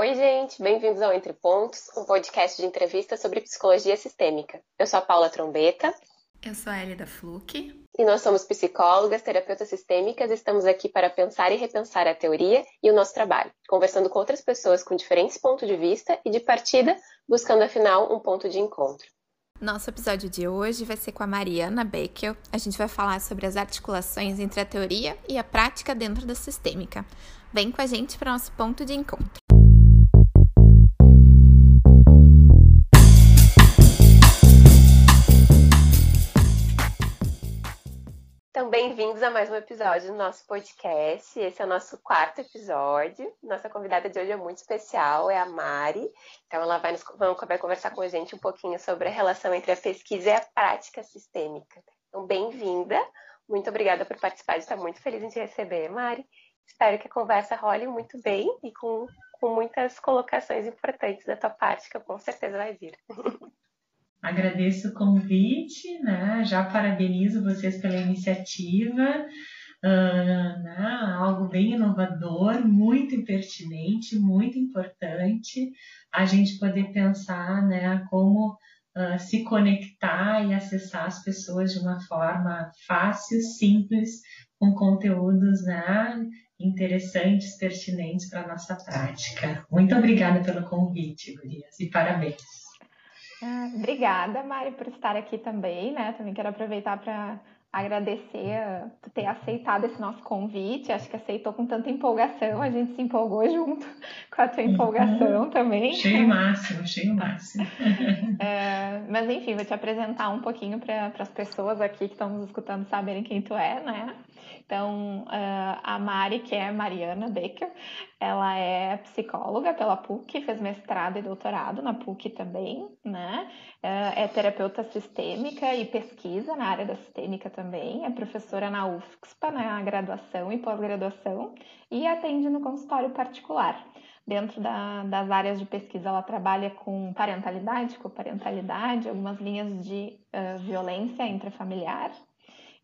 Oi, gente, bem-vindos ao Entre Pontos, um podcast de entrevista sobre psicologia sistêmica. Eu sou a Paula Trombeta. Eu sou a Elida Fluke. E nós somos psicólogas, terapeutas sistêmicas, estamos aqui para pensar e repensar a teoria e o nosso trabalho, conversando com outras pessoas com diferentes pontos de vista e de partida, buscando afinal um ponto de encontro. Nosso episódio de hoje vai ser com a Mariana Beckel. A gente vai falar sobre as articulações entre a teoria e a prática dentro da sistêmica. Vem com a gente para o nosso ponto de encontro. Bem-vindos a mais um episódio do nosso podcast. Esse é o nosso quarto episódio. Nossa convidada de hoje é muito especial, é a Mari. Então, ela vai, nos, vai conversar com a gente um pouquinho sobre a relação entre a pesquisa e a prática sistêmica. Então, bem-vinda. Muito obrigada por participar. Estou muito feliz em te receber, Mari. Espero que a conversa role muito bem e com, com muitas colocações importantes da tua parte, que eu com certeza vai vir. Agradeço o convite, né? já parabenizo vocês pela iniciativa, uh, né? algo bem inovador, muito pertinente, muito importante a gente poder pensar né? como uh, se conectar e acessar as pessoas de uma forma fácil, simples, com conteúdos né? interessantes, pertinentes para a nossa prática. Muito obrigada pelo convite, Gurias, e parabéns. Ah, obrigada, Mari, por estar aqui também, né? Também quero aproveitar para agradecer por ter aceitado esse nosso convite. Acho que aceitou com tanta empolgação, a gente se empolgou junto com a tua empolgação uhum. também. Cheio máximo, cheio máximo. É, mas enfim, vou te apresentar um pouquinho para as pessoas aqui que estão nos escutando saberem quem tu é, né? Então, uh, a Mari, que é Mariana Baker, ela é psicóloga pela PUC, fez mestrado e doutorado na PUC também, né? Uh, é terapeuta sistêmica e pesquisa na área da sistêmica também, é professora na UFSPA, na graduação e pós-graduação, e atende no consultório particular. Dentro da, das áreas de pesquisa, ela trabalha com parentalidade, coparentalidade, algumas linhas de uh, violência intrafamiliar,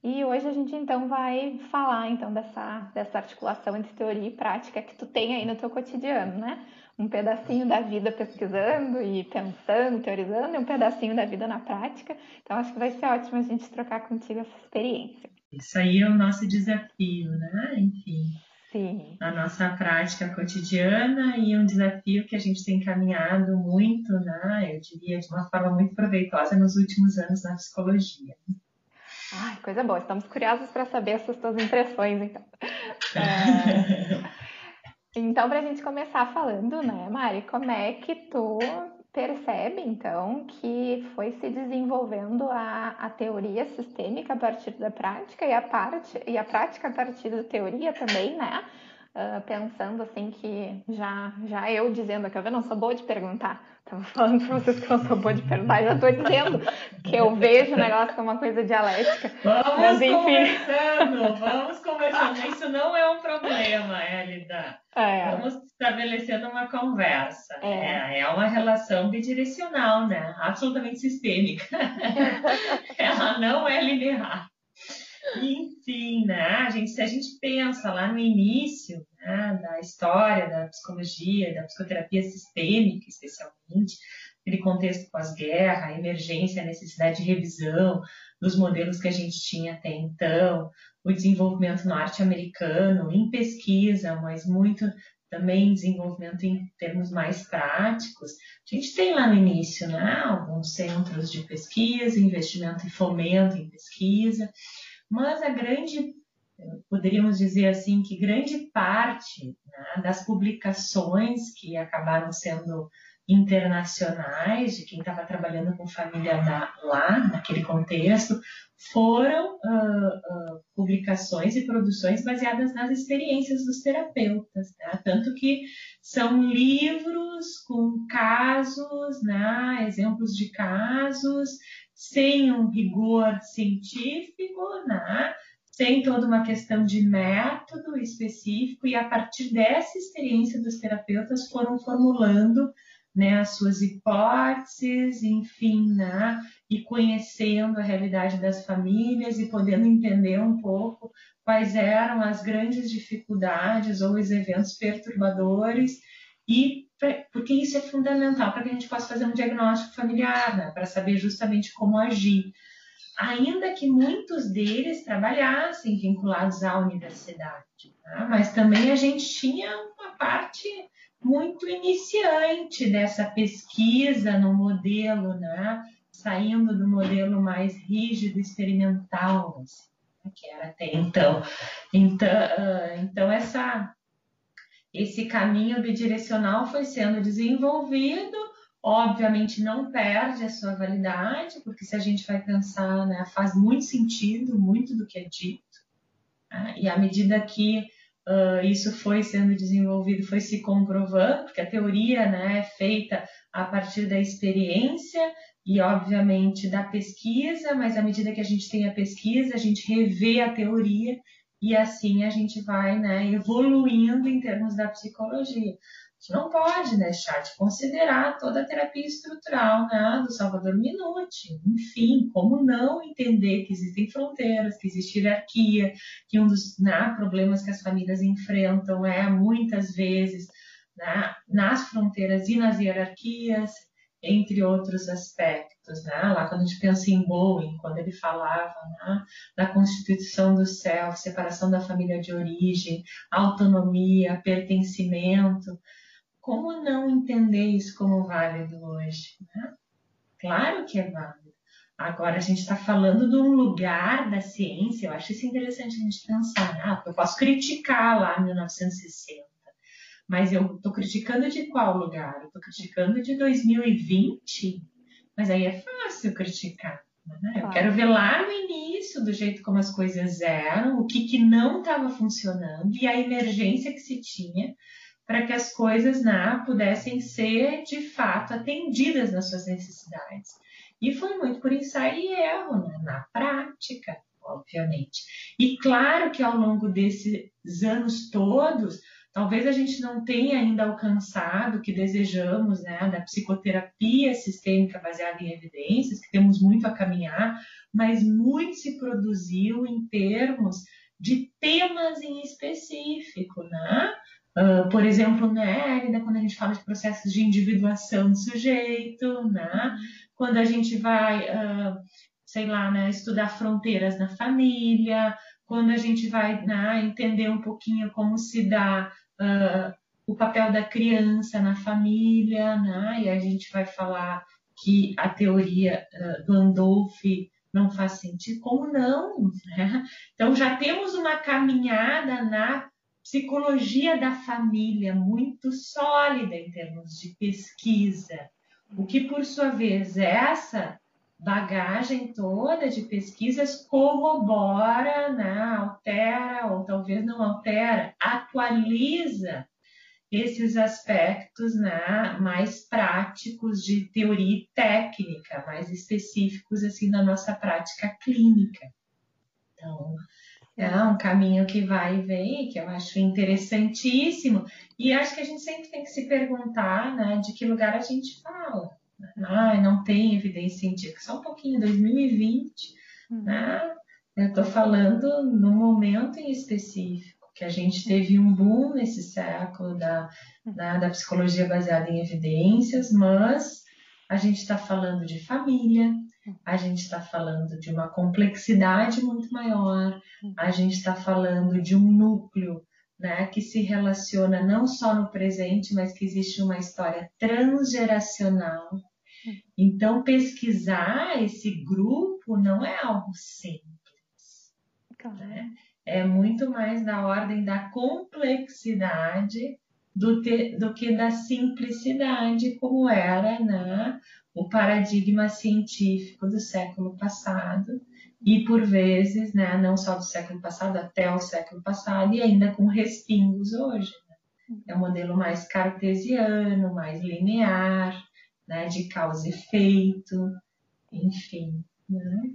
e hoje a gente então vai falar então dessa, dessa articulação entre teoria e prática que tu tem aí no teu cotidiano, né? Um pedacinho da vida pesquisando e pensando, teorizando, e um pedacinho da vida na prática. Então acho que vai ser ótimo a gente trocar contigo essa experiência. Isso aí é o nosso desafio, né? Enfim. Sim. A nossa prática cotidiana e um desafio que a gente tem caminhado muito, né? Eu diria de uma forma muito proveitosa nos últimos anos na psicologia. Ai, coisa boa. Estamos curiosos para saber essas tuas impressões, então. É... Então, para a gente começar falando, né, Mari, como é que tu percebe, então, que foi se desenvolvendo a, a teoria sistêmica a partir da prática e a, parte, e a prática a partir da teoria também, né? Uh, pensando assim que já, já eu dizendo que eu não sou boa de perguntar, Tava falando para vocês que eu sou boa de perguntar, já estou dizendo que eu vejo o negócio como uma coisa dialética. Vamos mas, enfim... conversando, vamos conversando. Isso não é um problema, Elida. É. Vamos estabelecendo uma conversa. É. é. é uma relação bidirecional, né? Absolutamente sistêmica. Ela não é linear. Enfim, né? A gente, se a gente pensa lá no início né, da história da psicologia, da psicoterapia sistêmica, especialmente, aquele contexto pós-guerra, a emergência, a necessidade de revisão dos modelos que a gente tinha até então, o desenvolvimento norte-americano em pesquisa, mas muito também desenvolvimento em termos mais práticos. A gente tem lá no início né, alguns centros de pesquisa, investimento e fomento em pesquisa, mas a grande, poderíamos dizer assim, que grande parte né, das publicações que acabaram sendo internacionais, de quem estava trabalhando com família da, lá, naquele contexto, foram uh, uh, publicações e produções baseadas nas experiências dos terapeutas, né? tanto que são livros com casos, né? exemplos de casos, sem um rigor científico, né? Sem toda uma questão de método específico, e a partir dessa experiência dos terapeutas foram formulando né, as suas hipóteses, enfim, né, e conhecendo a realidade das famílias e podendo entender um pouco quais eram as grandes dificuldades ou os eventos perturbadores e porque isso é fundamental para que a gente possa fazer um diagnóstico familiar, né? para saber justamente como agir. Ainda que muitos deles trabalhassem vinculados à universidade, né? mas também a gente tinha uma parte muito iniciante dessa pesquisa no modelo, né? saindo do modelo mais rígido, experimental, assim, né? que era até então. Então, uh, então essa esse caminho bidirecional foi sendo desenvolvido, obviamente não perde a sua validade, porque se a gente vai pensar, né, faz muito sentido, muito do que é dito, né? e à medida que uh, isso foi sendo desenvolvido, foi se comprovando, porque a teoria né, é feita a partir da experiência e, obviamente, da pesquisa, mas à medida que a gente tem a pesquisa, a gente revê a teoria e assim a gente vai né, evoluindo em termos da psicologia. Gente não pode deixar de considerar toda a terapia estrutural né, do Salvador Minuti. Enfim, como não entender que existem fronteiras, que existe hierarquia, que um dos né, problemas que as famílias enfrentam é muitas vezes né, nas fronteiras e nas hierarquias, entre outros aspectos. Né? Lá quando a gente pensa em Bowen, quando ele falava né, da constituição do self, separação da família de origem, autonomia, pertencimento, como não entender isso como válido hoje? Né? Claro que é válido. Agora a gente está falando de um lugar da ciência, eu acho isso interessante a gente pensar. Né? Ah, eu posso criticar lá 1960 mas eu estou criticando de qual lugar? Eu estou criticando de 2020, mas aí é fácil criticar. Né? Eu quero ver lá no início, do jeito como as coisas eram, o que, que não estava funcionando e a emergência que se tinha para que as coisas né, pudessem ser de fato atendidas nas suas necessidades. E foi muito por ensaio e erro, né? na prática, obviamente. E claro que ao longo desses anos todos, Talvez a gente não tenha ainda alcançado o que desejamos, né, da psicoterapia sistêmica baseada em evidências, que temos muito a caminhar, mas muito se produziu em termos de temas em específico, né? Uh, por exemplo, né, ainda quando a gente fala de processos de individuação do sujeito, né? Quando a gente vai, uh, sei lá, né, estudar fronteiras na família, quando a gente vai né, entender um pouquinho como se dá uh, o papel da criança na família, né? e a gente vai falar que a teoria do Andolf não faz sentido, como não? Né? Então já temos uma caminhada na psicologia da família muito sólida em termos de pesquisa, o que por sua vez essa bagagem toda de pesquisas corrobora, né, altera ou talvez não altera, atualiza esses aspectos né, mais práticos de teoria e técnica, mais específicos assim da nossa prática clínica. Então, é um caminho que vai e vem, que eu acho interessantíssimo, e acho que a gente sempre tem que se perguntar né, de que lugar a gente fala ah, não tem evidência científica, só um pouquinho, 2020, uhum. né? Eu estou falando no momento em específico, que a gente teve um boom nesse século da, da, da psicologia baseada em evidências, mas a gente está falando de família, a gente está falando de uma complexidade muito maior, a gente está falando de um núcleo né, que se relaciona não só no presente, mas que existe uma história transgeracional. Então, pesquisar esse grupo não é algo simples. Claro. Né? É muito mais da ordem da complexidade do, te, do que da simplicidade, como era né, o paradigma científico do século passado e por vezes, né, não só do século passado, até o século passado, e ainda com respingos hoje. Né? É um modelo mais cartesiano, mais linear, né, de causa e efeito, enfim. Né?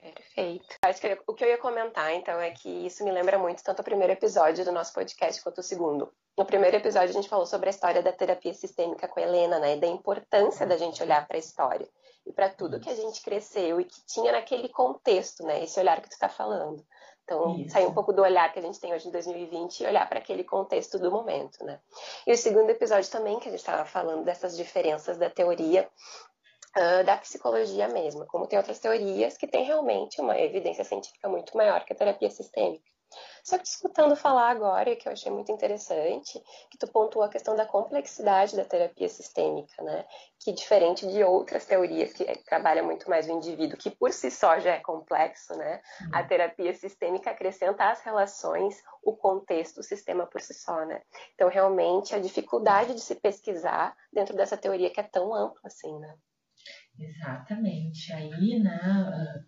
Perfeito. Acho que o que eu ia comentar, então, é que isso me lembra muito tanto o primeiro episódio do nosso podcast quanto o segundo. No primeiro episódio, a gente falou sobre a história da terapia sistêmica com a Helena, né? E da importância da gente olhar para a história e para tudo que a gente cresceu e que tinha naquele contexto, né? Esse olhar que tu está falando. Então, Isso. sair um pouco do olhar que a gente tem hoje em 2020 e olhar para aquele contexto do momento, né? E o segundo episódio também, que a gente estava falando dessas diferenças da teoria da psicologia mesma, como tem outras teorias que têm realmente uma evidência científica muito maior que a terapia sistêmica. Só que escutando falar agora, que eu achei muito interessante, que tu pontuou a questão da complexidade da terapia sistêmica, né? Que diferente de outras teorias que trabalham muito mais o indivíduo, que por si só já é complexo, né? A terapia sistêmica acrescenta às relações o contexto, o sistema por si só, né? Então, realmente, a dificuldade de se pesquisar dentro dessa teoria que é tão ampla assim, né? Exatamente. Aí, né,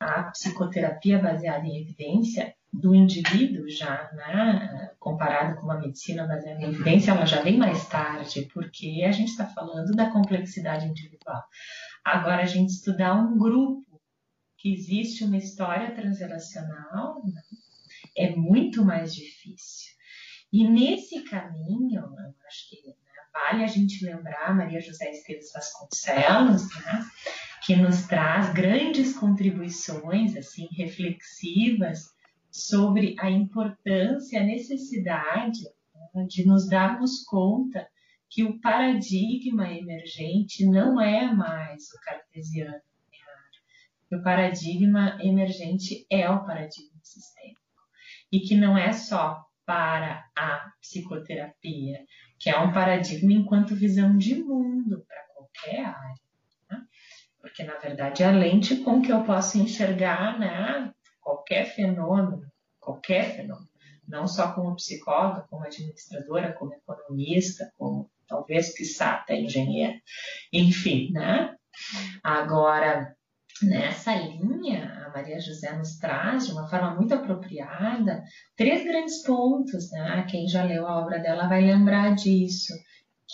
a psicoterapia baseada em evidência do indivíduo já, né, comparado com uma medicina baseada em evidência, ela já vem mais tarde, porque a gente está falando da complexidade individual. Agora, a gente estudar um grupo que existe uma história transrelacional né, é muito mais difícil. E nesse caminho, eu acho que né, vale a gente lembrar Maria José Esteves Vasconcelos, né, que nos traz grandes contribuições assim reflexivas sobre a importância, a necessidade né, de nos darmos conta que o paradigma emergente não é mais o cartesiano que o paradigma emergente é o paradigma sistêmico e que não é só para a psicoterapia, que é um paradigma enquanto visão de mundo para qualquer área. Né? Porque, na verdade, é a lente com que eu posso enxergar né, qualquer fenômeno, qualquer fenômeno, não só como psicóloga, como administradora, como economista, como talvez, quiçá, até engenheiro, enfim, né? Agora, nessa linha, a Maria José nos traz, de uma forma muito apropriada, três grandes pontos, né? Quem já leu a obra dela vai lembrar disso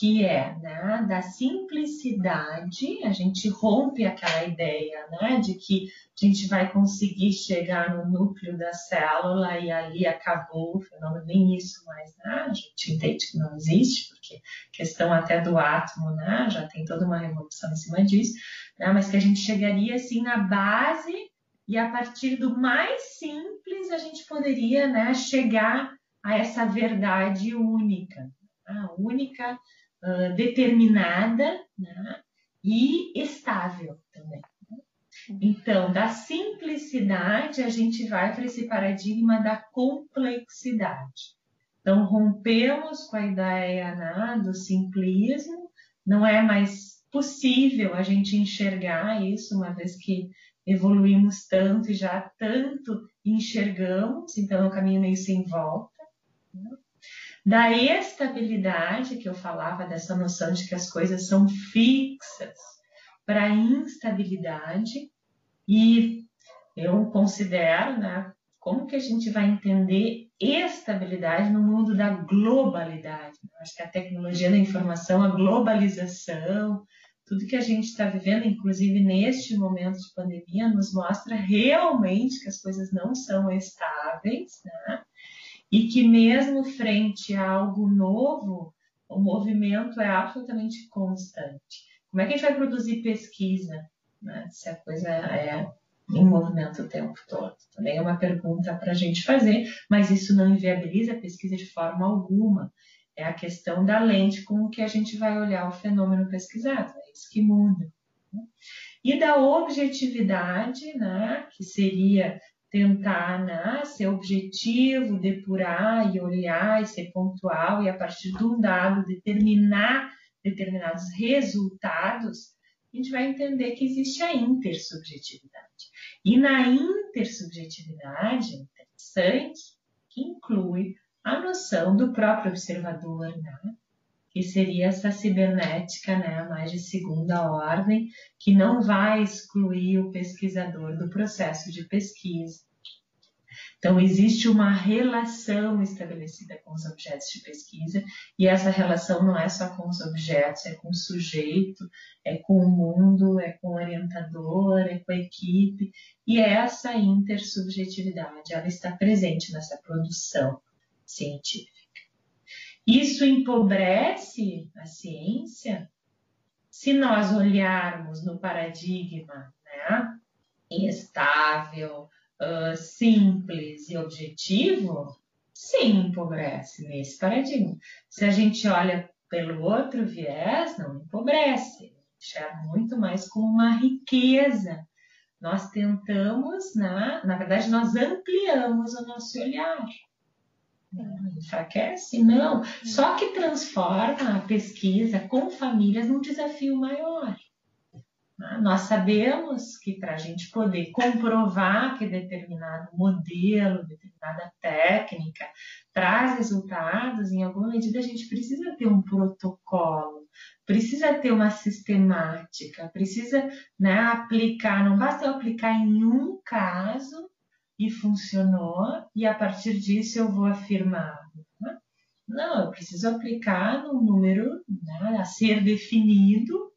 que é né, da simplicidade, a gente rompe aquela ideia né, de que a gente vai conseguir chegar no núcleo da célula e ali acabou o fenômeno, nem isso mais, né? a gente entende que não existe, porque questão até do átomo né, já tem toda uma revolução em cima disso, né, mas que a gente chegaria assim na base e a partir do mais simples a gente poderia né, chegar a essa verdade única, né, única determinada né? e estável também. Né? Então, da simplicidade, a gente vai para esse paradigma da complexidade. Então, rompemos com a ideia né, do simplismo, não é mais possível a gente enxergar isso, uma vez que evoluímos tanto e já tanto enxergamos, então é um caminho meio sem volta. Né? Da estabilidade que eu falava, dessa noção de que as coisas são fixas, para a instabilidade. E eu considero, né, como que a gente vai entender estabilidade no mundo da globalidade. Acho que a tecnologia da informação, a globalização, tudo que a gente está vivendo, inclusive neste momento de pandemia, nos mostra realmente que as coisas não são estáveis, né? E que mesmo frente a algo novo, o movimento é absolutamente constante. Como é que a gente vai produzir pesquisa né, se a coisa é em movimento o tempo todo? Também é uma pergunta para a gente fazer, mas isso não inviabiliza a pesquisa de forma alguma. É a questão da lente com que a gente vai olhar o fenômeno pesquisado, é isso que muda. Né? E da objetividade, né, que seria tentar né, ser objetivo, depurar e olhar e ser pontual e a partir de um dado determinar determinados resultados, a gente vai entender que existe a intersubjetividade. E na intersubjetividade, interessante, que inclui a noção do próprio observador, né? Que seria essa cibernética né, mais de segunda ordem, que não vai excluir o pesquisador do processo de pesquisa. Então, existe uma relação estabelecida com os objetos de pesquisa, e essa relação não é só com os objetos, é com o sujeito, é com o mundo, é com o orientador, é com a equipe, e essa intersubjetividade, ela está presente nessa produção científica. Isso empobrece a ciência se nós olharmos no paradigma né, estável, uh, simples e objetivo, sim, empobrece nesse paradigma. Se a gente olha pelo outro viés, não empobrece, enxerga muito mais como uma riqueza. Nós tentamos, na, na verdade, nós ampliamos o nosso olhar. Enfraquece? Não. Só que transforma a pesquisa com famílias num desafio maior. Nós sabemos que para a gente poder comprovar que determinado modelo, determinada técnica traz resultados, em alguma medida a gente precisa ter um protocolo, precisa ter uma sistemática, precisa né, aplicar, não basta eu aplicar em um caso e funcionou, e a partir disso eu vou afirmar. Né? Não, eu preciso aplicar num número né, a ser definido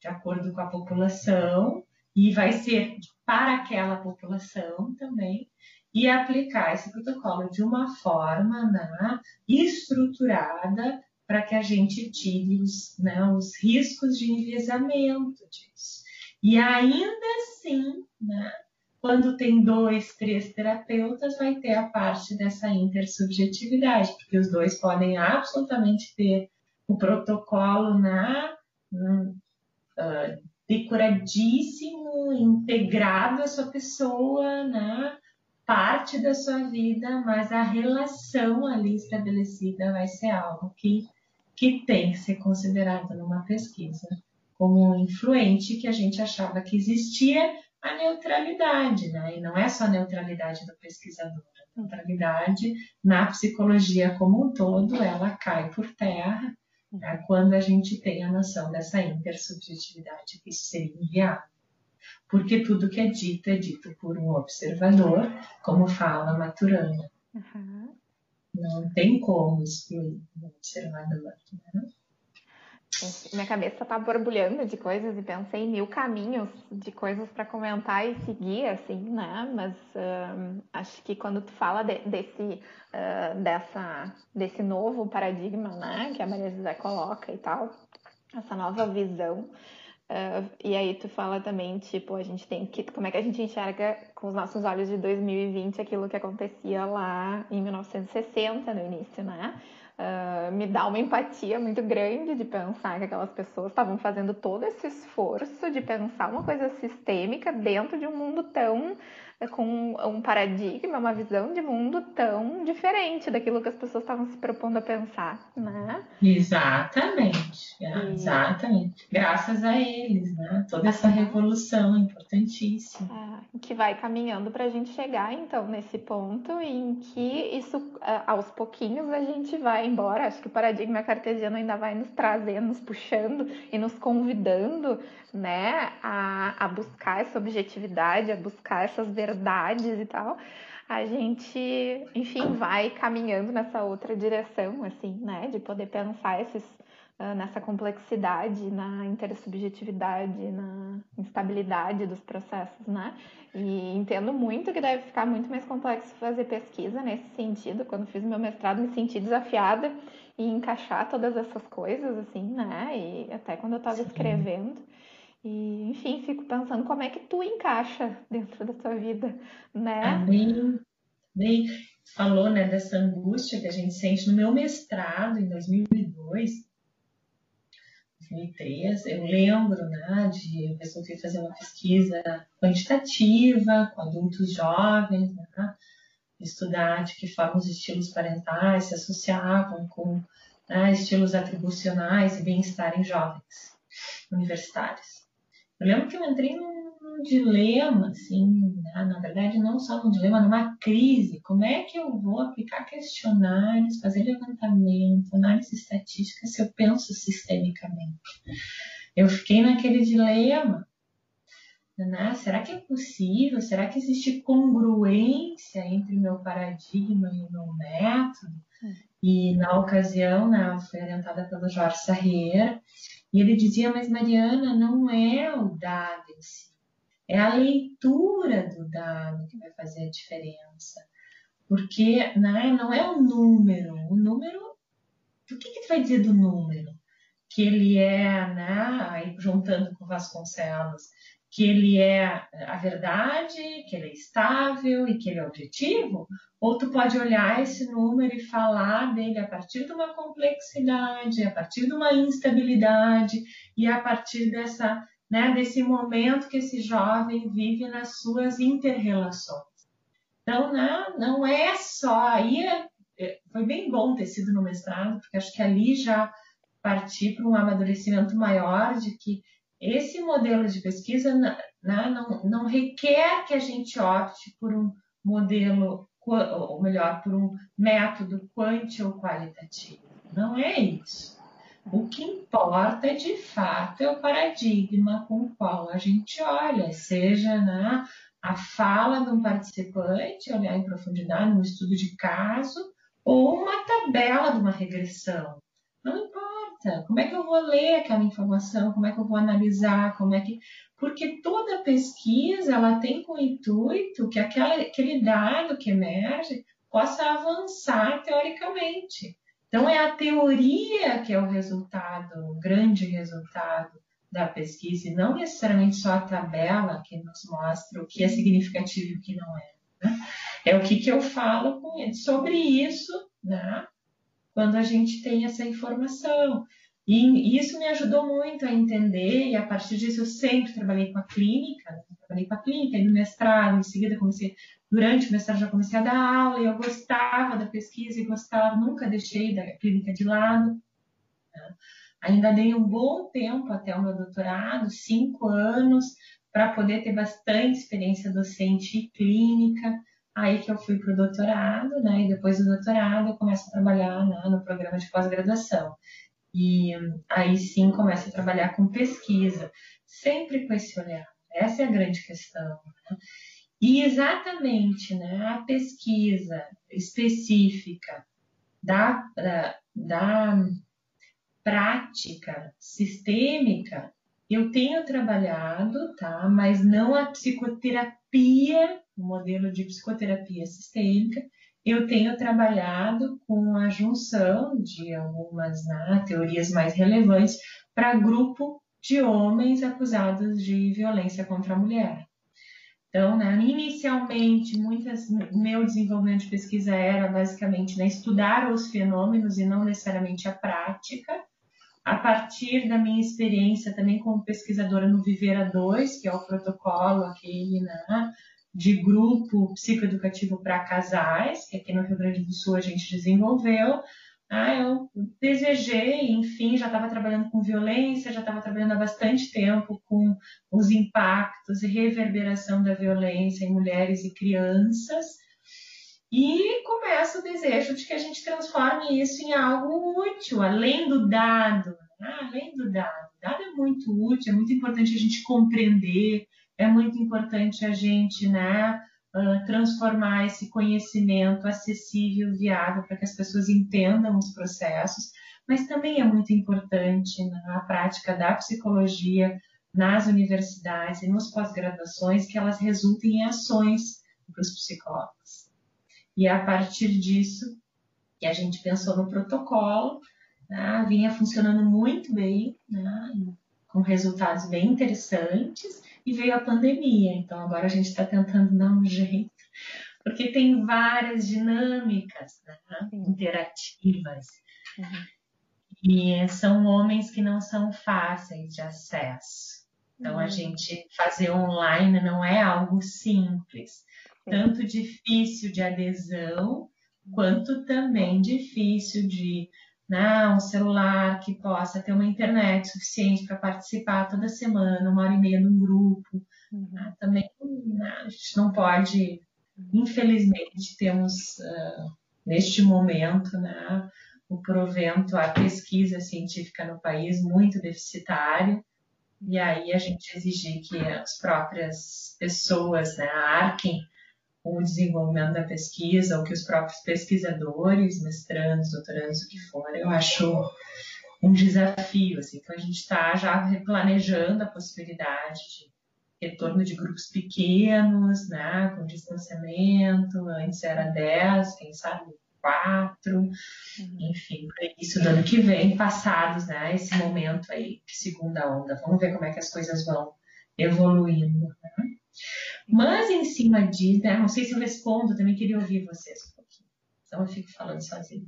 de acordo com a população e vai ser para aquela população também e aplicar esse protocolo de uma forma né, estruturada para que a gente tire os, né, os riscos de enviesamento disso. E ainda assim, né, quando tem dois, três terapeutas, vai ter a parte dessa intersubjetividade, porque os dois podem absolutamente ter o protocolo na, uh, decoradíssimo, integrado à sua pessoa, né? parte da sua vida, mas a relação ali estabelecida vai ser algo que, que tem que ser considerado numa pesquisa como influente que a gente achava que existia a neutralidade, né? E não é só a neutralidade do pesquisador, a neutralidade na psicologia como um todo, ela cai por terra é quando a gente tem a noção dessa intersubjetividade, que seria inviável. Porque tudo que é dito é dito por um observador, como fala Maturana. Uhum. Não tem como excluir o observador. Né? Minha cabeça tá borbulhando de coisas e pensei em mil caminhos de coisas para comentar e seguir, assim, né? Mas uh, acho que quando tu fala de, desse, uh, dessa, desse novo paradigma, né? Que a Maria José coloca e tal, essa nova visão. Uh, e aí tu fala também, tipo, a gente tem que. Como é que a gente enxerga com os nossos olhos de 2020 aquilo que acontecia lá em 1960, no início, né? Uh, me dá uma empatia muito grande de pensar que aquelas pessoas estavam fazendo todo esse esforço de pensar uma coisa sistêmica dentro de um mundo tão com um paradigma, uma visão de mundo tão diferente daquilo que as pessoas estavam se propondo a pensar, né? Exatamente, e... exatamente. Graças a eles, né? Toda essa revolução importantíssima. É, que vai caminhando para a gente chegar, então, nesse ponto em que isso, é, aos pouquinhos, a gente vai embora. Acho que o paradigma cartesiano ainda vai nos trazendo, nos puxando e nos convidando, né, a, a buscar essa objetividade, a buscar essas verdades e tal, a gente, enfim, vai caminhando nessa outra direção, assim, né? De poder pensar esses, uh, nessa complexidade, na intersubjetividade, na instabilidade dos processos, né? E entendo muito que deve ficar muito mais complexo fazer pesquisa nesse sentido. Quando fiz meu mestrado, me senti desafiada em encaixar todas essas coisas, assim, né? E até quando eu estava escrevendo. E, enfim, fico pensando como é que tu encaixa dentro da tua vida, né? Ah, bem, bem, falou, né, dessa angústia que a gente sente no meu mestrado em 2002, 2003, eu lembro, né, de eu resolvi fazer uma pesquisa quantitativa com adultos jovens, né, estudar de que forma os estilos parentais se associavam com né, estilos atribucionais e bem-estar em jovens universitários. Eu lembro que eu entrei num, num dilema, assim, né? na verdade, não só num dilema, numa crise. Como é que eu vou aplicar questionários, fazer levantamento, análise estatística, se eu penso sistemicamente? Eu fiquei naquele dilema. Né? Será que é possível? Será que existe congruência entre o meu paradigma e o meu método? Hum. E na ocasião, né, eu fui orientada pelo Jorge Sarrier, e ele dizia, mas Mariana, não é o dado em si, é a leitura do dado que vai fazer a diferença. Porque né, não é o número, o número, o que, que tu vai dizer do número? Que ele é, né, aí juntando com Vasconcelos, que ele é a verdade, que ele é estável e que ele é objetivo, ou tu pode olhar esse número e falar dele a partir de uma complexidade, a partir de uma instabilidade e a partir dessa, né, desse momento que esse jovem vive nas suas interrelações. Então, não, não é só aí é, é, foi bem bom ter sido no mestrado, porque acho que ali já parti para um amadurecimento maior de que esse modelo de pesquisa né, não, não requer que a gente opte por um modelo, ou melhor, por um método quanti ou qualitativo. Não é isso. O que importa, de fato, é o paradigma com o qual a gente olha, seja na a fala de um participante, olhar em profundidade, num estudo de caso, ou uma tabela de uma regressão. Não importa como é que eu vou ler aquela informação? Como é que eu vou analisar? Como é que porque toda pesquisa ela tem como intuito que aquela, aquele dado que emerge possa avançar teoricamente. Então é a teoria que é o resultado, o grande resultado da pesquisa, e não necessariamente só a tabela que nos mostra o que é significativo e o que não é. Né? É o que, que eu falo com ele sobre isso, né? Quando a gente tem essa informação. E isso me ajudou muito a entender, e a partir disso eu sempre trabalhei com a clínica, trabalhei com a clínica, e no mestrado, em seguida comecei, durante o mestrado já comecei a dar aula, e eu gostava da pesquisa e gostava, nunca deixei da clínica de lado. Né? Ainda dei um bom tempo até o meu doutorado, cinco anos, para poder ter bastante experiência docente e clínica. Aí que eu fui para o doutorado, né? E depois do doutorado eu começo a trabalhar né, no programa de pós-graduação. E aí sim começo a trabalhar com pesquisa, sempre com esse olhar. Essa é a grande questão. Né? E exatamente né, a pesquisa específica da, da, da prática sistêmica, eu tenho trabalhado, tá? Mas não a psicoterapia o modelo de psicoterapia sistêmica, eu tenho trabalhado com a junção de algumas né, teorias mais relevantes para grupo de homens acusados de violência contra a mulher. Então, né, inicialmente, muitas, meu desenvolvimento de pesquisa era basicamente né, estudar os fenômenos e não necessariamente a prática. A partir da minha experiência também como pesquisadora no Viveira 2, que é o protocolo aquele, né, de grupo psicoeducativo para casais, que aqui no Rio Grande do Sul a gente desenvolveu. Ah, eu desejei, enfim, já estava trabalhando com violência, já estava trabalhando há bastante tempo com os impactos e reverberação da violência em mulheres e crianças. E começa o desejo de que a gente transforme isso em algo útil, além do dado. Né? Além do dado. O dado é muito útil, é muito importante a gente compreender, é muito importante a gente né, transformar esse conhecimento acessível, viável, para que as pessoas entendam os processos, mas também é muito importante na prática da psicologia nas universidades e nos pós-graduações que elas resultem em ações para os psicólogos. E é a partir disso que a gente pensou no protocolo, né, vinha funcionando muito bem, né, com resultados bem interessantes, e veio a pandemia. Então agora a gente está tentando dar um jeito, porque tem várias dinâmicas né, interativas. Uhum. E são homens que não são fáceis de acesso. Então, uhum. a gente fazer online não é algo simples, tanto difícil de adesão, quanto também difícil de né, um celular que possa ter uma internet suficiente para participar toda semana, uma hora e meia num grupo. Uhum. Né, também né, a gente não pode, infelizmente, temos uh, neste momento né, o provento à pesquisa científica no país muito deficitário. E aí a gente exigir que as próprias pessoas né, arquem o desenvolvimento da pesquisa, ou que os próprios pesquisadores, mestrandos, doutorandos, o que for, eu acho um desafio. Assim. Então, a gente está já replanejando a possibilidade de retorno de grupos pequenos, né, com distanciamento, antes era 10, quem sabe 4, uhum. enfim, para isso do ano que vem, passados né, esse momento aí de segunda onda. Vamos ver como é que as coisas vão evoluindo. Né? Mas em cima disso, né, não sei se eu respondo, também queria ouvir vocês um pouquinho. Então eu fico falando sozinha.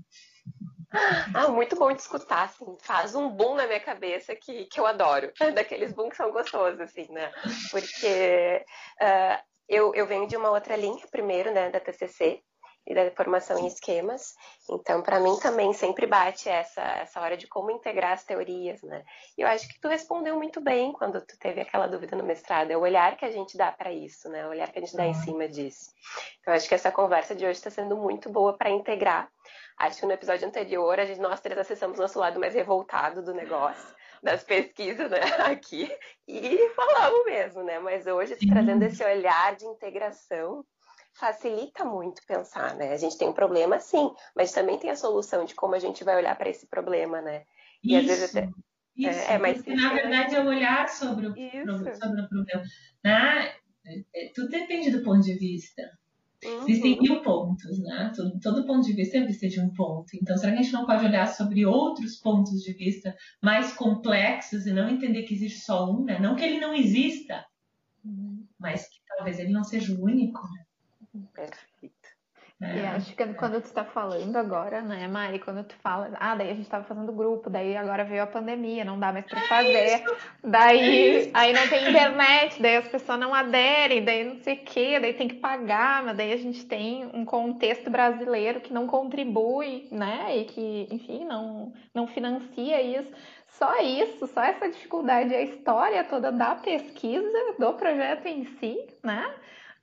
Ah, muito bom de escutar, assim, faz um boom na minha cabeça que, que eu adoro, daqueles boom que são gostosos, assim, né? Porque uh, eu, eu venho de uma outra linha, primeiro, né, da TCC, e da formação em esquemas. Então, para mim também sempre bate essa, essa hora de como integrar as teorias, né? E eu acho que tu respondeu muito bem quando tu teve aquela dúvida no mestrado, é o olhar que a gente dá para isso, né? O olhar que a gente dá em uhum. cima disso. Então, acho que essa conversa de hoje está sendo muito boa para integrar. Acho que no episódio anterior, a gente, nós três acessamos nosso lado mais revoltado do negócio das pesquisas né, aqui e falamos mesmo, né? Mas hoje, trazendo esse olhar de integração, facilita muito pensar, né? A gente tem um problema, sim, mas também tem a solução de como a gente vai olhar para esse problema, né? E isso, às vezes até... Isso, é, é mas na verdade é olhar sobre o, sobre o problema. Né? Tudo depende do ponto de vista. Uhum. Existem mil pontos, né? Todo, todo ponto de vista é vista de um ponto. Então, será que a gente não pode olhar sobre outros pontos de vista mais complexos e não entender que existe só um, né? Não que ele não exista, uhum. mas que talvez ele não seja o único, né? Perfeito. É. E acho que quando tu está falando agora, né, Mari, quando tu fala, ah, daí a gente estava fazendo grupo, daí agora veio a pandemia, não dá mais para fazer, daí aí não tem internet, daí as pessoas não aderem, daí não sei o quê, daí tem que pagar, mas daí a gente tem um contexto brasileiro que não contribui, né, e que, enfim, não, não financia isso. Só isso, só essa dificuldade, a história toda da pesquisa, do projeto em si, né?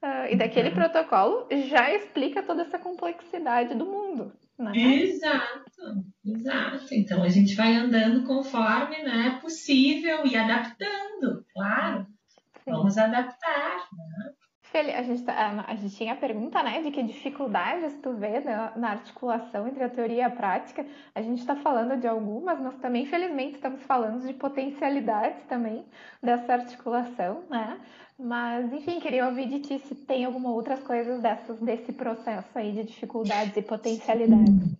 Uh, e daquele uhum. protocolo já explica toda essa complexidade do mundo. Né? Exato, exato. Então a gente vai andando conforme né, possível e adaptando, claro. Sim. Vamos adaptar. Né? A gente, tá, a gente tinha a pergunta, né, de que dificuldades tu vê na, na articulação entre a teoria e a prática. A gente está falando de algumas, mas também, felizmente, estamos falando de potencialidades também dessa articulação, né? Mas, enfim, queria ouvir de ti se tem alguma outras coisas dessas, desse processo aí de dificuldades e potencialidades.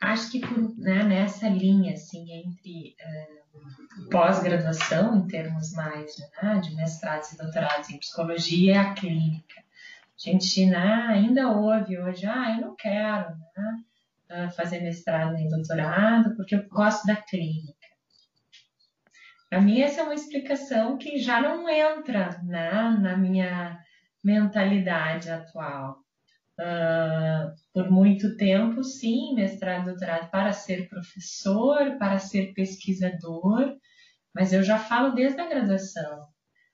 Acho que por, né, nessa linha, assim, entre uh, pós-graduação, em termos mais né, de mestrados e doutorados em psicologia, é a clínica. A gente né, ainda ouve hoje, ah, eu não quero né, fazer mestrado nem doutorado porque eu gosto da clínica. Para mim, essa é uma explicação que já não entra né, na minha mentalidade atual. Uh, por muito tempo, sim, mestrado, doutorado para ser professor, para ser pesquisador, mas eu já falo desde a graduação.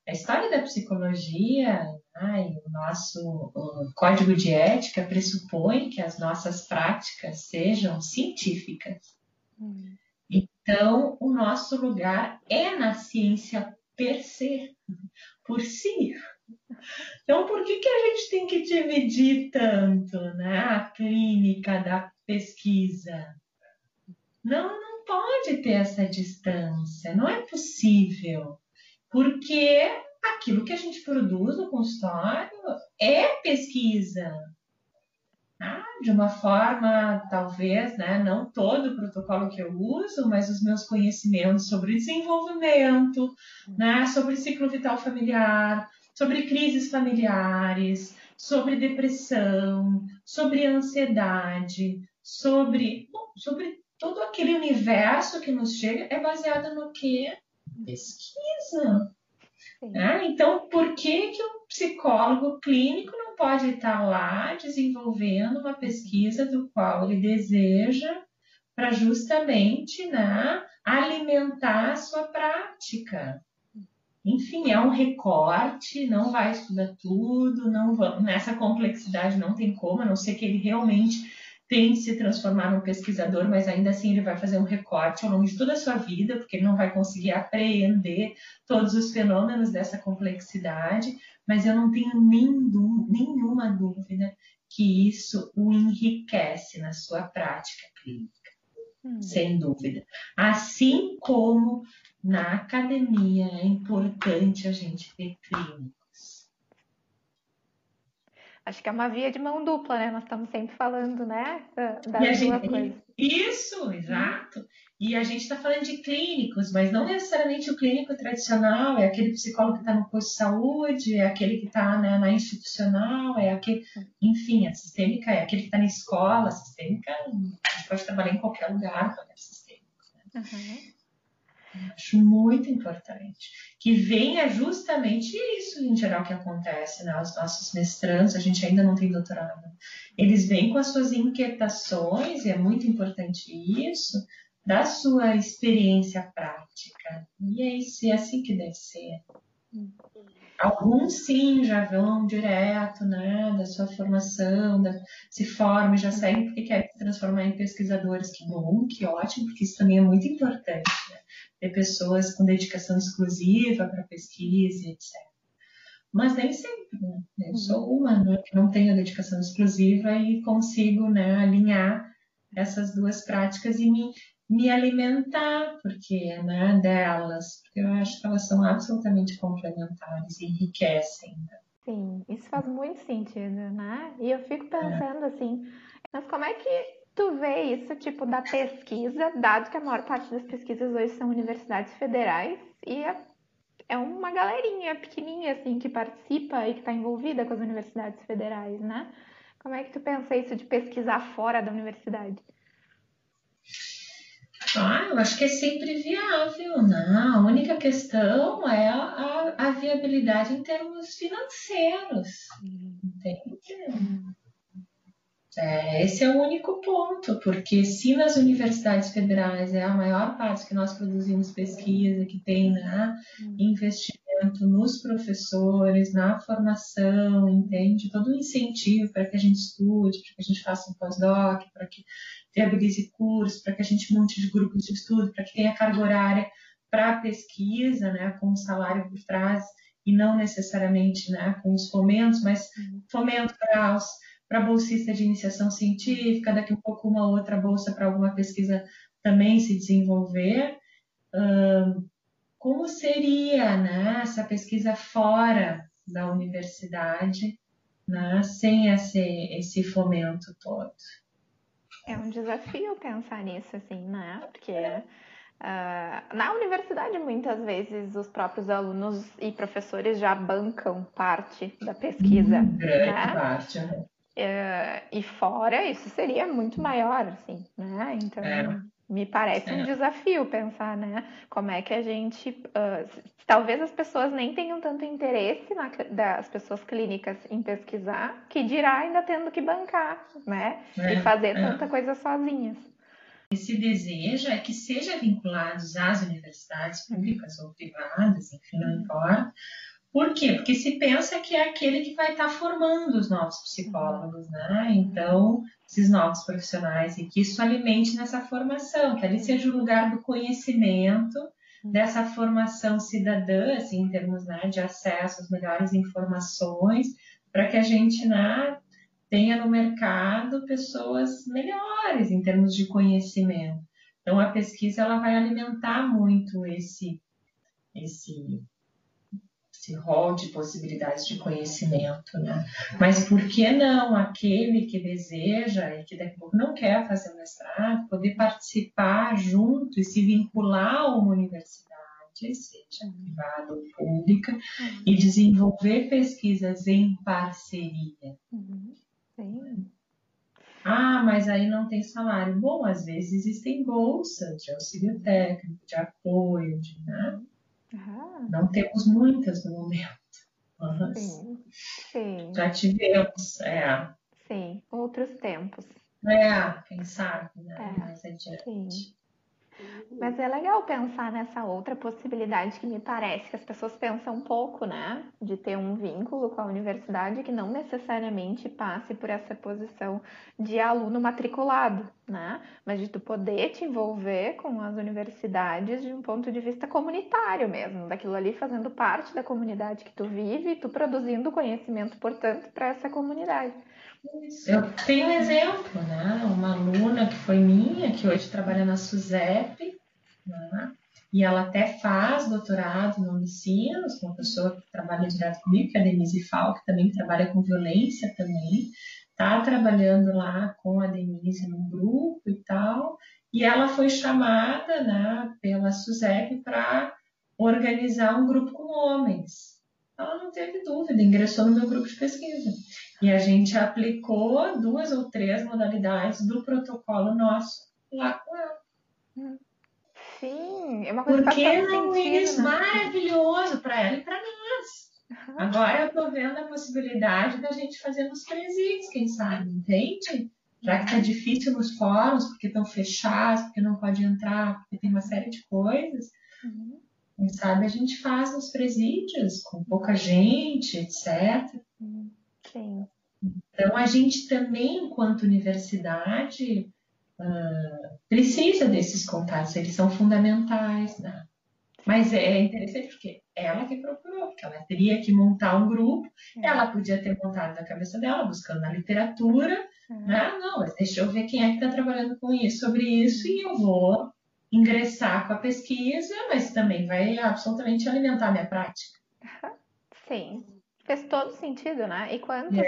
A história da psicologia né, e o nosso o código de ética pressupõe que as nossas práticas sejam científicas. Hum. Então, o nosso lugar é na ciência per se, por si. Então, por que, que a gente tem que dividir tanto né, a clínica da pesquisa? Não, não pode ter essa distância, não é possível, porque aquilo que a gente produz no consultório é pesquisa, ah, de uma forma, talvez, né, não todo o protocolo que eu uso, mas os meus conhecimentos sobre desenvolvimento, né, sobre ciclo vital familiar, sobre crises familiares, sobre depressão, sobre ansiedade, sobre, sobre todo aquele universo que nos chega, é baseado no que? Pesquisa. Né? Então, por que, que o psicólogo clínico não pode estar lá desenvolvendo uma pesquisa do qual ele deseja para justamente né, alimentar a sua prática. Enfim, é um recorte, não vai estudar tudo, não nessa complexidade não tem como, a não ser que ele realmente tente se transformar num pesquisador, mas ainda assim ele vai fazer um recorte ao longo de toda a sua vida, porque ele não vai conseguir apreender todos os fenômenos dessa complexidade, mas eu não tenho nenhum, nenhuma dúvida que isso o enriquece na sua prática clínica, hum. sem dúvida. Assim como na academia é importante a gente ter clínicos. Acho que é uma via de mão dupla, né? Nós estamos sempre falando, né? Das duas gente, coisas. Isso, exato. E a gente está falando de clínicos, mas não necessariamente o clínico tradicional, é aquele psicólogo que está no posto de saúde, é aquele que está né, na institucional, é aquele. Enfim, a sistêmica é aquele que está na escola, a sistêmica, a gente pode trabalhar em qualquer lugar com a sistêmica. Né? Uhum. Acho muito importante. Que venha justamente isso, em geral, que acontece, né? Os nossos mestrandos, a gente ainda não tem doutorado. Eles vêm com as suas inquietações, e é muito importante isso, da sua experiência prática. E é, isso, é assim que deve ser. Alguns sim já vão direto, né, da sua formação, da, se formam e já saem porque querem se transformar em pesquisadores. Que bom, que ótimo, porque isso também é muito importante. Né? Ter pessoas com dedicação exclusiva para pesquisa, etc. Mas nem sempre, né? Eu sou uma né, que não tenho dedicação exclusiva e consigo né, alinhar essas duas práticas e me me alimentar, porque né, delas, porque eu acho que elas são absolutamente complementares e enriquecem. Né? Sim, isso faz muito sentido, né? E eu fico pensando é. assim, mas como é que tu vê isso, tipo, da pesquisa, dado que a maior parte das pesquisas hoje são universidades federais e é, é uma galerinha pequenininha, assim, que participa e que está envolvida com as universidades federais, né? Como é que tu pensa isso de pesquisar fora da universidade? Ah, eu acho que é sempre viável, né? A única questão é a, a, a viabilidade em termos financeiros, entende? É, esse é o único ponto, porque se nas universidades federais é a maior parte que nós produzimos pesquisa, que tem né, investimento nos professores, na formação, entende? Todo o incentivo para que a gente estude, para que a gente faça um pós-doc, para que viabilize cursos, para que a gente monte de grupos de estudo, para que tenha carga horária para pesquisa, né, com o salário por trás, e não necessariamente né, com os fomentos, mas uhum. fomento para os para bolsista de iniciação científica, daqui a um pouco uma outra bolsa para alguma pesquisa também se desenvolver. Como seria né, essa pesquisa fora da universidade, né, sem esse, esse fomento todo? É um desafio pensar nisso, assim, né? Porque uh, na universidade, muitas vezes, os próprios alunos e professores já bancam parte da pesquisa. Hum, grande né? parte. Uh, e fora, isso seria muito maior, assim, né? Então, é. Me parece é. um desafio pensar, né? Como é que a gente. Uh, talvez as pessoas nem tenham tanto interesse na, das pessoas clínicas em pesquisar, que dirá ainda tendo que bancar, né? É. E fazer é. tanta coisa sozinhas. Esse desejo é que sejam vinculados às universidades públicas ou privadas, enfim, não uhum. importa por quê? Porque se pensa que é aquele que vai estar formando os novos psicólogos, né? Então, esses novos profissionais, e que isso alimente nessa formação, que ali seja o lugar do conhecimento, dessa formação cidadã, assim, em termos né, de acesso às melhores informações, para que a gente né, tenha no mercado pessoas melhores em termos de conhecimento. Então, a pesquisa ela vai alimentar muito esse, esse esse rol de possibilidades de conhecimento, né? Mas por que não aquele que deseja e que daqui a pouco não quer fazer mestrado, poder participar junto e se vincular a uma universidade, seja privada ou pública, uhum. e desenvolver pesquisas em parceria? Uhum. Sim. Ah, mas aí não tem salário. Bom, às vezes existem bolsas de auxílio técnico, de apoio, de, né? Ah. Não temos muitas no momento. Mas sim, sim. já tivemos, é. Sim, outros tempos. É, quem sabe, né? É, mais adiante. Sim. Mas é legal pensar nessa outra possibilidade que me parece que as pessoas pensam um pouco, né? De ter um vínculo com a universidade que não necessariamente passe por essa posição de aluno matriculado, né? Mas de tu poder te envolver com as universidades de um ponto de vista comunitário mesmo, daquilo ali fazendo parte da comunidade que tu vive, tu produzindo conhecimento, portanto, para essa comunidade. Eu tenho um exemplo, né? Uma aluna que foi minha, que hoje trabalha na SUSEP, né? e ela até faz doutorado no Unicinos, uma pessoa que trabalha direto comigo, que é a Denise Fal, que também trabalha com violência também, está trabalhando lá com a Denise num grupo e tal, E ela foi chamada né, pela SUSEP para organizar um grupo com homens. Ela não teve dúvida, ingressou no meu grupo de pesquisa. E a gente aplicou duas ou três modalidades do protocolo nosso lá com ela. Sim, é uma coisa Porque que é um né? maravilhoso para ela e para nós. Agora eu estou vendo a possibilidade da gente fazer nos presídios, quem sabe, entende? Já que está difícil nos fóruns, porque estão fechados, porque não pode entrar, porque tem uma série de coisas. Uhum. Quem sabe a gente faz nos presídios, com pouca gente, etc. Sim. Então, a gente também, enquanto universidade, uh, precisa desses contatos, eles são fundamentais, né? Mas é interessante porque ela que procurou, porque ela teria que montar um grupo, é. ela podia ter montado na cabeça dela, buscando na literatura, é. né? Não, mas deixa eu ver quem é que está trabalhando com isso, sobre isso, e eu vou ingressar com a pesquisa, mas também vai absolutamente alimentar a minha prática. Sim, fez todo sentido, né? E quantos...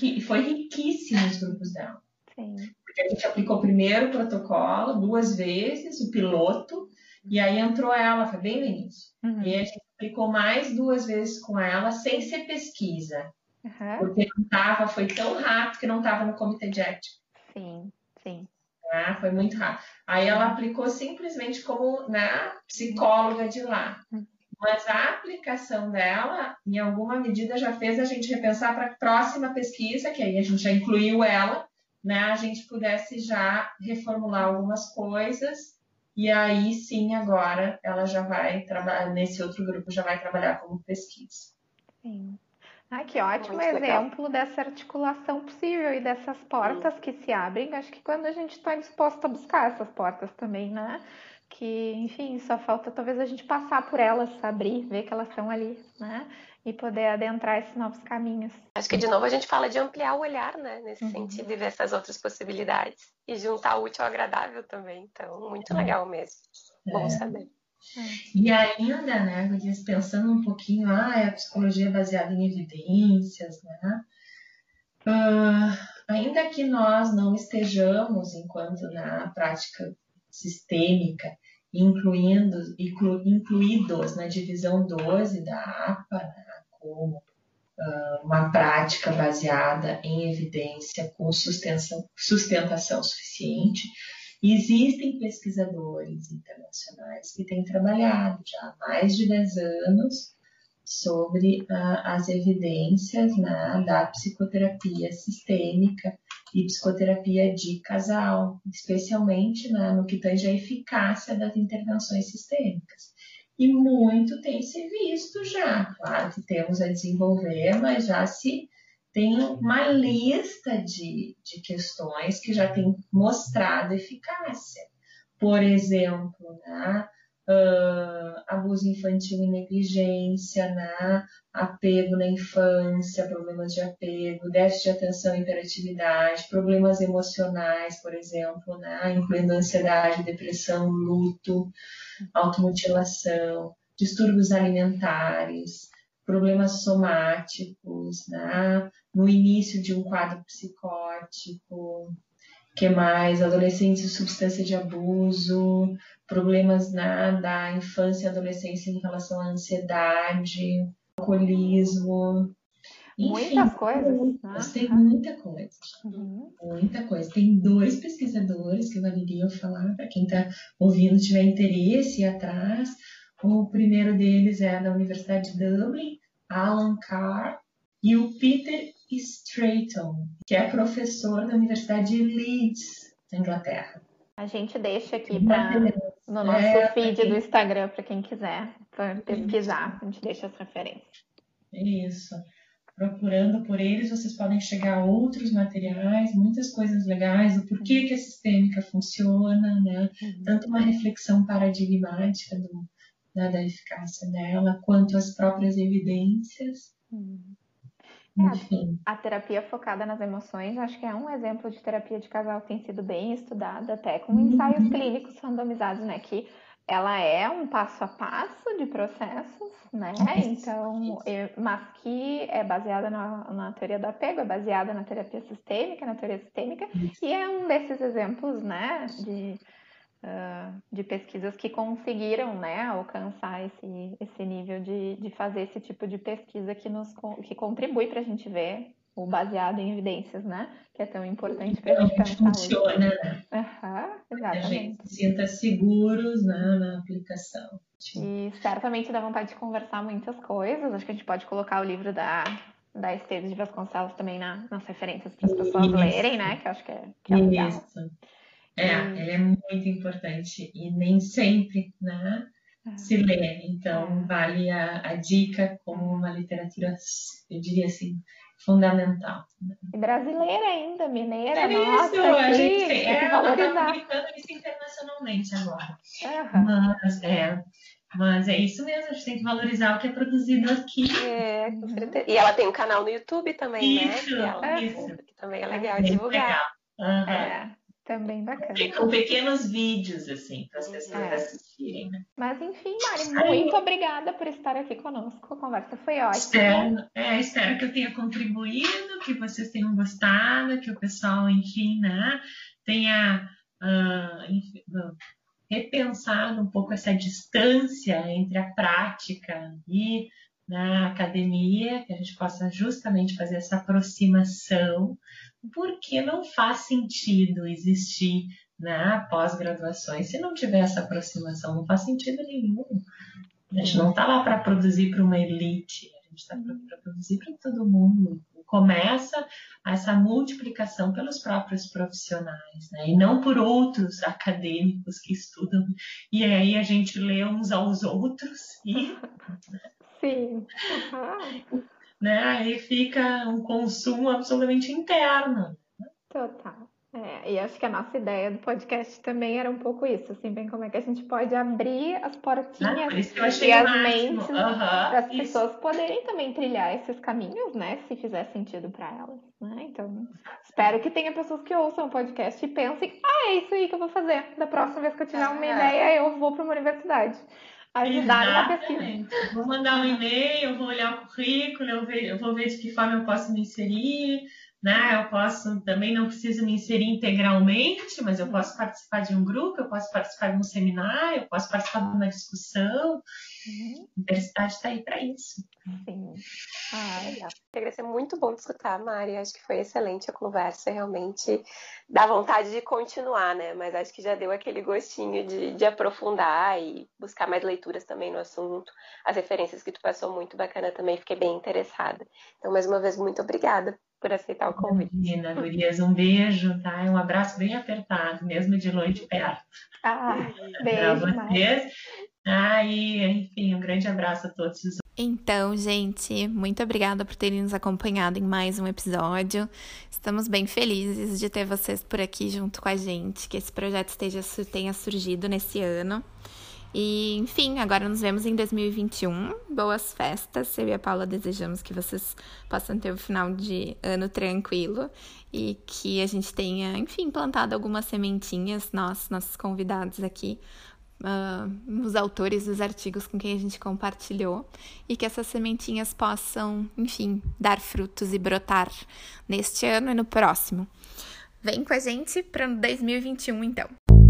E foi riquíssimo os grupos dela. Sim. Porque a gente aplicou primeiro o protocolo, duas vezes, o piloto, e aí entrou ela, foi bem no início. Uhum. E a gente aplicou mais duas vezes com ela, sem ser pesquisa. Uhum. Porque não tava, foi tão rápido que não estava no comitê de ética. Sim, sim. Ah, foi muito rápido. Aí ela aplicou simplesmente como né, psicóloga de lá. Mas a aplicação dela, em alguma medida, já fez a gente repensar para a próxima pesquisa, que aí a gente já incluiu ela, né? A gente pudesse já reformular algumas coisas. E aí sim, agora ela já vai trabalhar, nesse outro grupo, já vai trabalhar como pesquisa. Sim. Ah, que ótimo Muito exemplo legal. dessa articulação possível e dessas portas Sim. que se abrem. Acho que quando a gente está disposto a buscar essas portas também, né? Que, enfim, só falta talvez a gente passar por elas, abrir, ver que elas estão ali, né? E poder adentrar esses novos caminhos. Acho que, de novo, a gente fala de ampliar o olhar, né? Nesse uhum. sentido, e ver essas outras possibilidades. E juntar o útil ao agradável também. Então, muito é. legal mesmo. É. Bom saber. E ainda, né, pensando um pouquinho, ah, é a psicologia baseada em evidências, né? Uh, ainda que nós não estejamos, enquanto na prática sistêmica, incluindo, inclu, incluídos na divisão 12 da APA, né, como uh, uma prática baseada em evidência com sustentação, suficiente, Existem pesquisadores internacionais que têm trabalhado já há mais de 10 anos sobre uh, as evidências né, da psicoterapia sistêmica e psicoterapia de casal, especialmente né, no que tange a eficácia das intervenções sistêmicas. E muito tem se visto já, claro que temos a desenvolver, mas já se tem uma lista de, de questões que já tem mostrado eficácia. Por exemplo, né, uh, abuso infantil e negligência, né, apego na infância, problemas de apego, déficit de atenção e hiperatividade, problemas emocionais, por exemplo, né, incluindo ansiedade, depressão, luto, automutilação, distúrbios alimentares, problemas somáticos, né? no início de um quadro psicótico, que mais? Adolescência e substância de abuso, problemas né, da infância e adolescência em relação à ansiedade, alcoolismo. Enfim, Muitas coisas. Muitas, tem muita coisa. Uhum. Muita coisa. Tem dois pesquisadores que valeriam falar, para quem está ouvindo tiver interesse atrás. O primeiro deles é da Universidade de Dublin, Alan Carr, e o Peter Strayton, que é professor da Universidade de Leeds, na Inglaterra. A gente deixa aqui pra, no nosso é, feed do Instagram para quem quiser pesquisar. A gente deixa as referências. Isso. Procurando por eles, vocês podem chegar a outros materiais, muitas coisas legais, o porquê que a sistêmica funciona, né? Uhum. Tanto uma reflexão paradigmática do, né, da eficácia dela, quanto as próprias evidências. Uhum. Enfim. É, a, a terapia focada nas emoções, acho que é um exemplo de terapia de casal que tem sido bem estudada, até com uhum. ensaios clínicos randomizados, né? Que ela é um passo a passo de processos, né? Então, mas que é baseada na, na, teoria do apego, é baseada na terapia sistêmica, na teoria sistêmica, Isso. e é um desses exemplos, né? De uh, de pesquisas que conseguiram né, alcançar esse, esse nível de, de fazer esse tipo de pesquisa que, nos, que contribui para a gente ver o baseado em evidências, né? Que é tão importante para a gente pensar funciona, né? Uhum, exatamente. A gente se sinta seguros né, na aplicação. E certamente dá vontade de conversar muitas coisas. Acho que a gente pode colocar o livro da, da Esteves de Vasconcelos também na, nas referências para as pessoas Isso. lerem, né? Que eu acho que é, que é legal. Isso. É, e... é muito importante e nem sempre, né? É. Se lê. Então, é. vale a, a dica como uma literatura, eu diria assim, fundamental. E brasileira ainda, mineira, é nossa, isso, a gente tem, é, ela está publicando isso internacionalmente agora. Uhum. Mas, é, mas é isso mesmo, a gente tem que valorizar o que é produzido aqui. É, com certeza. E ela tem um canal no YouTube também, né? isso, né? Ela, isso. Que também é legal é divulgar. Legal. Uhum. É. Também bacana. Com pequenos vídeos, assim, para as pessoas é. assistirem, né? Mas enfim, Mari, muito obrigada por estar aqui conosco. A conversa foi ótima. Espero, é, espero que eu tenha contribuído, que vocês tenham gostado, que o pessoal, enfim, né, tenha uh, enfim, repensado um pouco essa distância entre a prática e na academia, que a gente possa justamente fazer essa aproximação porque não faz sentido existir né, pós-graduações se não tiver essa aproximação, não faz sentido nenhum. A gente não está lá para produzir para uma elite, a gente está para produzir para todo mundo. Começa essa multiplicação pelos próprios profissionais, né? e não por outros acadêmicos que estudam. E aí a gente lê uns aos outros e. Sim. Uhum né? Aí fica um consumo absolutamente interno. Total. É, e acho que a nossa ideia do podcast também era um pouco isso, assim, bem como é que a gente pode abrir as portinhas ah, e as mentes uhum, para as pessoas poderem também trilhar esses caminhos, né, se fizer sentido para elas, né? Então, espero que tenha pessoas que ouçam o podcast e pensem, ah, é isso aí que eu vou fazer. Da próxima vez que eu tiver uma ideia, eu vou para uma universidade ajudar na pesquisa. Vou mandar um e-mail, vou olhar o currículo, eu, eu vou ver de que forma eu posso me inserir, né? Eu posso também não preciso me inserir integralmente, mas eu posso participar de um grupo, eu posso participar de um seminário, eu posso participar de uma discussão. Uhum. A universidade está aí para isso. Sim. Ah, legal. Agradecer muito bom de escutar, Mari. Acho que foi excelente a conversa. Realmente dá vontade de continuar, né? Mas acho que já deu aquele gostinho de, de aprofundar e buscar mais leituras também no assunto. As referências que tu passou muito bacana também, fiquei bem interessada. Então, mais uma vez, muito obrigada por aceitar o convite. Menina, Gurias, um beijo, tá? Um abraço bem apertado, mesmo de longe perto. Ah, beijo. Para vocês. Ah, e, enfim, um grande abraço a todos. Então, gente, muito obrigada por terem nos acompanhado em mais um episódio. Estamos bem felizes de ter vocês por aqui junto com a gente, que esse projeto esteja, tenha surgido nesse ano. E, enfim, agora nos vemos em 2021. Boas festas. Eu e a Paula desejamos que vocês possam ter um final de ano tranquilo e que a gente tenha, enfim, plantado algumas sementinhas, nós, nossos convidados aqui, uh, os autores dos artigos com quem a gente compartilhou e que essas sementinhas possam, enfim, dar frutos e brotar neste ano e no próximo. Vem com a gente para 2021, então.